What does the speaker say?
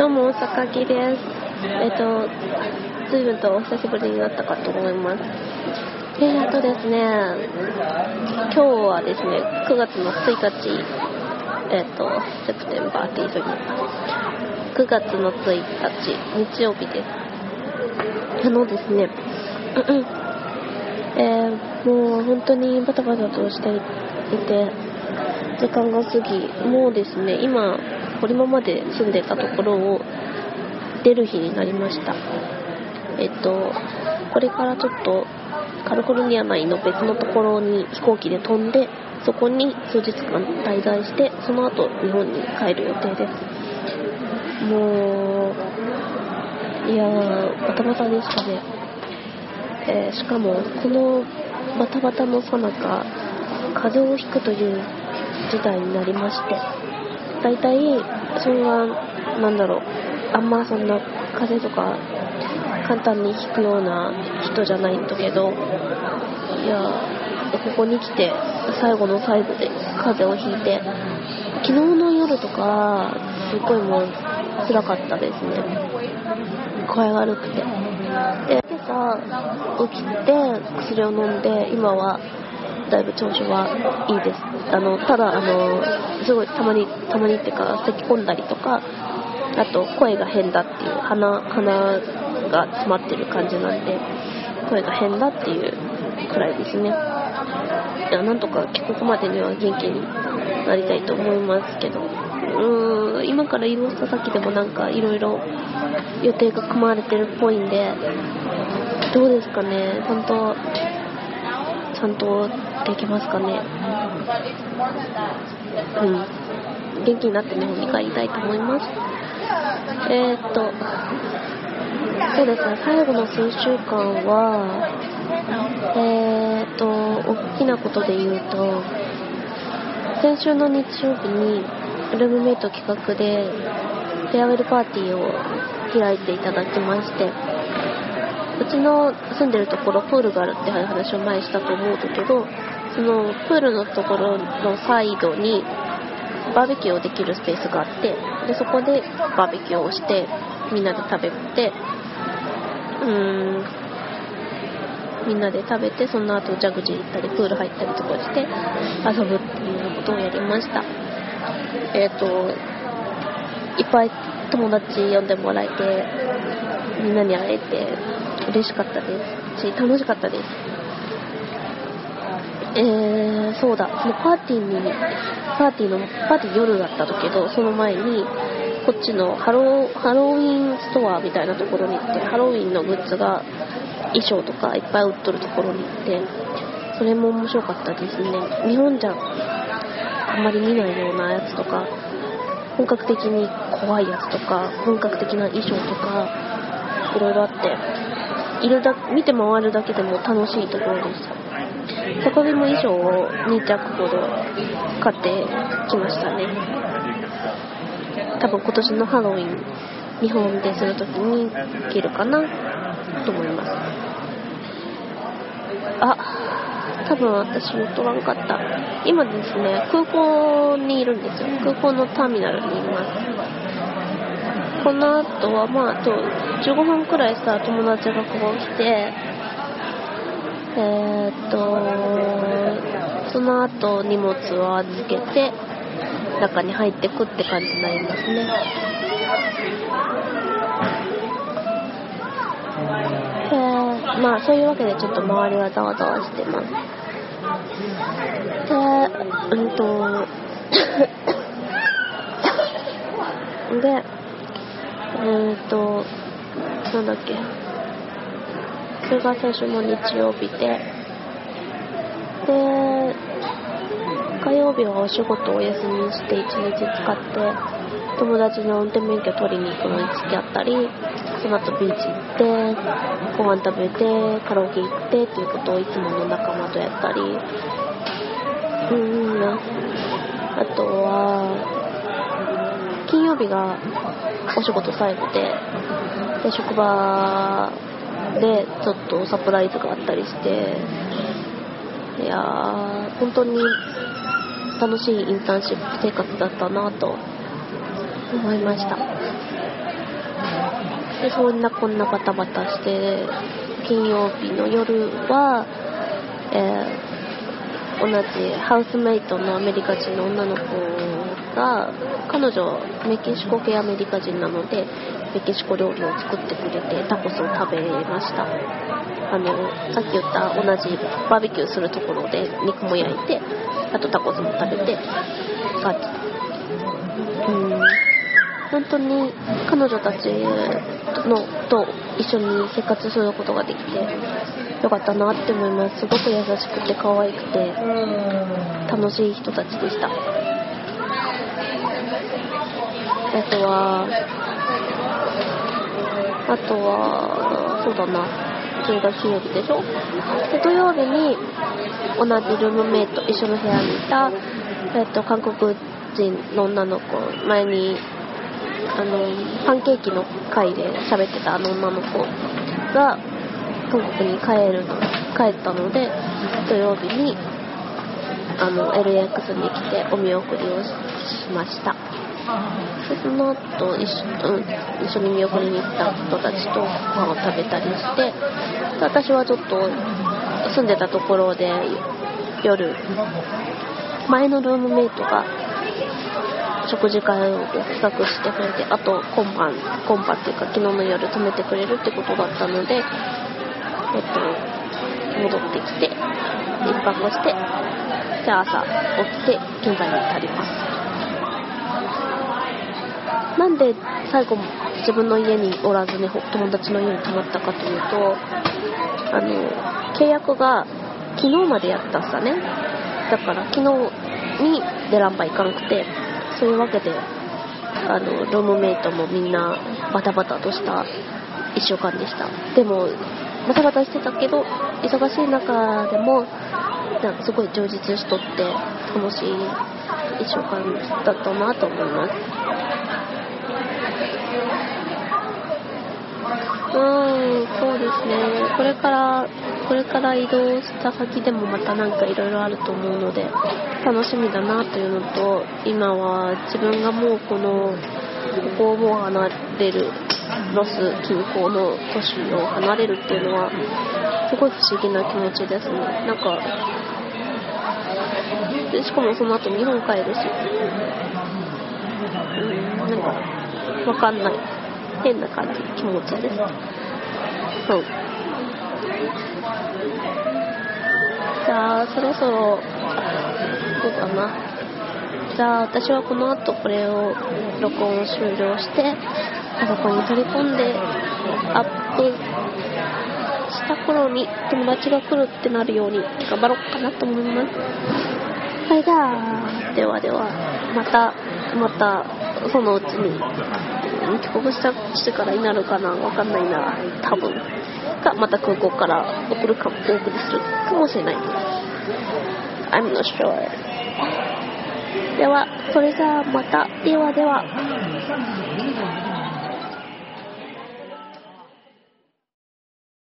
どうも、坂木です。えっ、と、随分とお久しぶりになったかと思います。えっ、とですね、今日はですね、9月の1日、えっ、と、セプテンバーって言いそうに9月の1日、日曜日です。あのですね、えー、もう本当にバタバタとしていて、時間が過ぎ、もうですね、今、堀間まで住んでたところを出る日になりました。えっと、これからちょっとカリフォルニア内の別のところに飛行機で飛んで、そこに数日間滞在して、その後日本に帰る予定です。もう、いやー、バタバタでしたね。えー、しかも、このバタバタのさなか、風邪をひくという事態になりまして、大体、それは、なんだろう、あんまそんな風邪とか簡単にひくような人じゃないんだけど、いや、ここに来て最後の最後で風邪をひいて、昨日の夜とか、すっごいもう辛かったですね。声悪くて。で、今朝起きて薬を飲んで、今はだいぶ調子はいいです。あの、ただ、あの、すごいたまに、たまにっていうか、咳込んだりとか、あと声が変だっていう、鼻、鼻が詰まってる感じなんで、声が変だっていうくらいですね。いや、なんとか帰国までには元気になりたいと思いますけど、うーん、今から移動した先でもなんかいろいろ予定が組まれてるっぽいんで、どうですかね、ちゃんと、ちゃんとできますかね。うん。元気になって日本に帰りたいと思います。えー、っと、そうですね、最後の数週間は、えー、っと、大きなことで言うと、先週の日曜日に、ルームメイト企画で、フェアウェルパーティーを開いていただきまして、うちの住んでるところプールがあるって話を前したと思うんだけど、そのプールのところのサイドにバーベキューをできるスペースがあってでそこでバーベキューをしてみんなで食べてうーんみんなで食べてその後ジャグジー行ったりプール入ったりとかして遊ぶっていうようなことをやりました。えっ、ー、といっぱい友達呼んでもらえてみんなに会えて嬉しかったですし、楽しかったです。えー、そうだ、そのパーティーに、パーティーの、パーティー夜だったけど、その前に、こっちのハロ、ハロウィンストアみたいなところに行って、ハロウィンのグッズが、衣装とかいっぱい売っとるところに行って、それも面白かったですね。日本じゃあんまり見ないようなやつとか、本格的に怖いやつとか、本格的な衣装とか、いろいろあって、いるだ見て回るだけでも楽しいところでしたそこでも衣装を2着ほど買ってきましたね。多分今年のハロウィン日本でするときに着るかなと思います。あ多分私言っとらんかった。今ですね空港にいるんですよ。空港のターミナルにいます。この後は、まあ、あと15分くらいしたら友達がここ来て、えー、っと、その後荷物を預けて、中に入ってくって感じになりますね。えー、まあ、そういうわけでちょっと周りはざわざわしてます。で、うんと、で、えーと、なんだっけ。それが最初の日曜日で、で、火曜日はお仕事をお休みして1日使って、友達の運転免許取りに行くのに付き合ったり、その後ビーチ行って、ご飯食べて、カラオケ行ってっていうことをいつもの仲間とやったり、うん、あとは、金曜日がお仕事最後で、で、職場でちょっとサプライズがあったりして、いやー、本当に楽しいインターンシップ生活だったなと思いました。でそんなこんなバタバタして金曜日の夜は、えー同じハウスメイトのアメリカ人の女の子をが彼女メキシコ系アメリカ人なのでメキシコ料理を作ってくれてタコスを食べました。あのさっき言った同じバーベキューするところで肉も焼いてあとタコスも食べてあうん。本当に彼女たちのと一緒に生活することができてよかったなって思います。すごく優しくて可愛くて楽しい人たちでしたあとはあとはそうだな。それが金曜日でしょ？で土曜日に同じルームメイト一緒の部屋にいた、えっと、韓国人の女の子前にあのパンケーキの回で喋ってたあの女の子が韓国に帰るの帰ったので土曜日にあの LX に来てお見送りをしました。その後一緒,、うん、一緒に見送りに行った人たちとご飯を食べたりして私はちょっと住んでたところで夜前のルームメイトが食事会を企画してくれてあと今晩今晩っていうか昨日の夜泊めてくれるってことだったのでえっと戻ってきて一泊してじゃあ朝起きて現在に至ります。なんで最後自分の家におらずに友達の家に泊まったかというとあの契約が昨日までやったさね。だから昨日にデランバ行かなくてそういうわけであのルームメイトもみんなバタバタとした1週間でした。でもバタバタしてたけど忙しい中でもなんかすごい充実しとって楽しい1週間だったなと思いますうんそうですね。これからこれから移動した先でもまた何かいろいろあると思うので楽しみだなというのと今は自分がもうこのここをもう離れるロス近郊の都市を離れるっていうのはすごい不思議な気持ちですね。なんかでしかもその後日本帰るし。うんなんかわかんない。変な感じ気持ちです。そう。じゃあそろそろそうだな。じゃあ私はこの後これを録音終了してパソコンに取り込んでアップした頃に友達が来るってなるように頑張ろうかなと思います。はいじゃあ。ではではまたまたそのうちに帰国したしてからになるかなわかんないな多分。かまた空港から送るかお送りするかもしれない I'm not sure. ではそれじゃあまたではでは。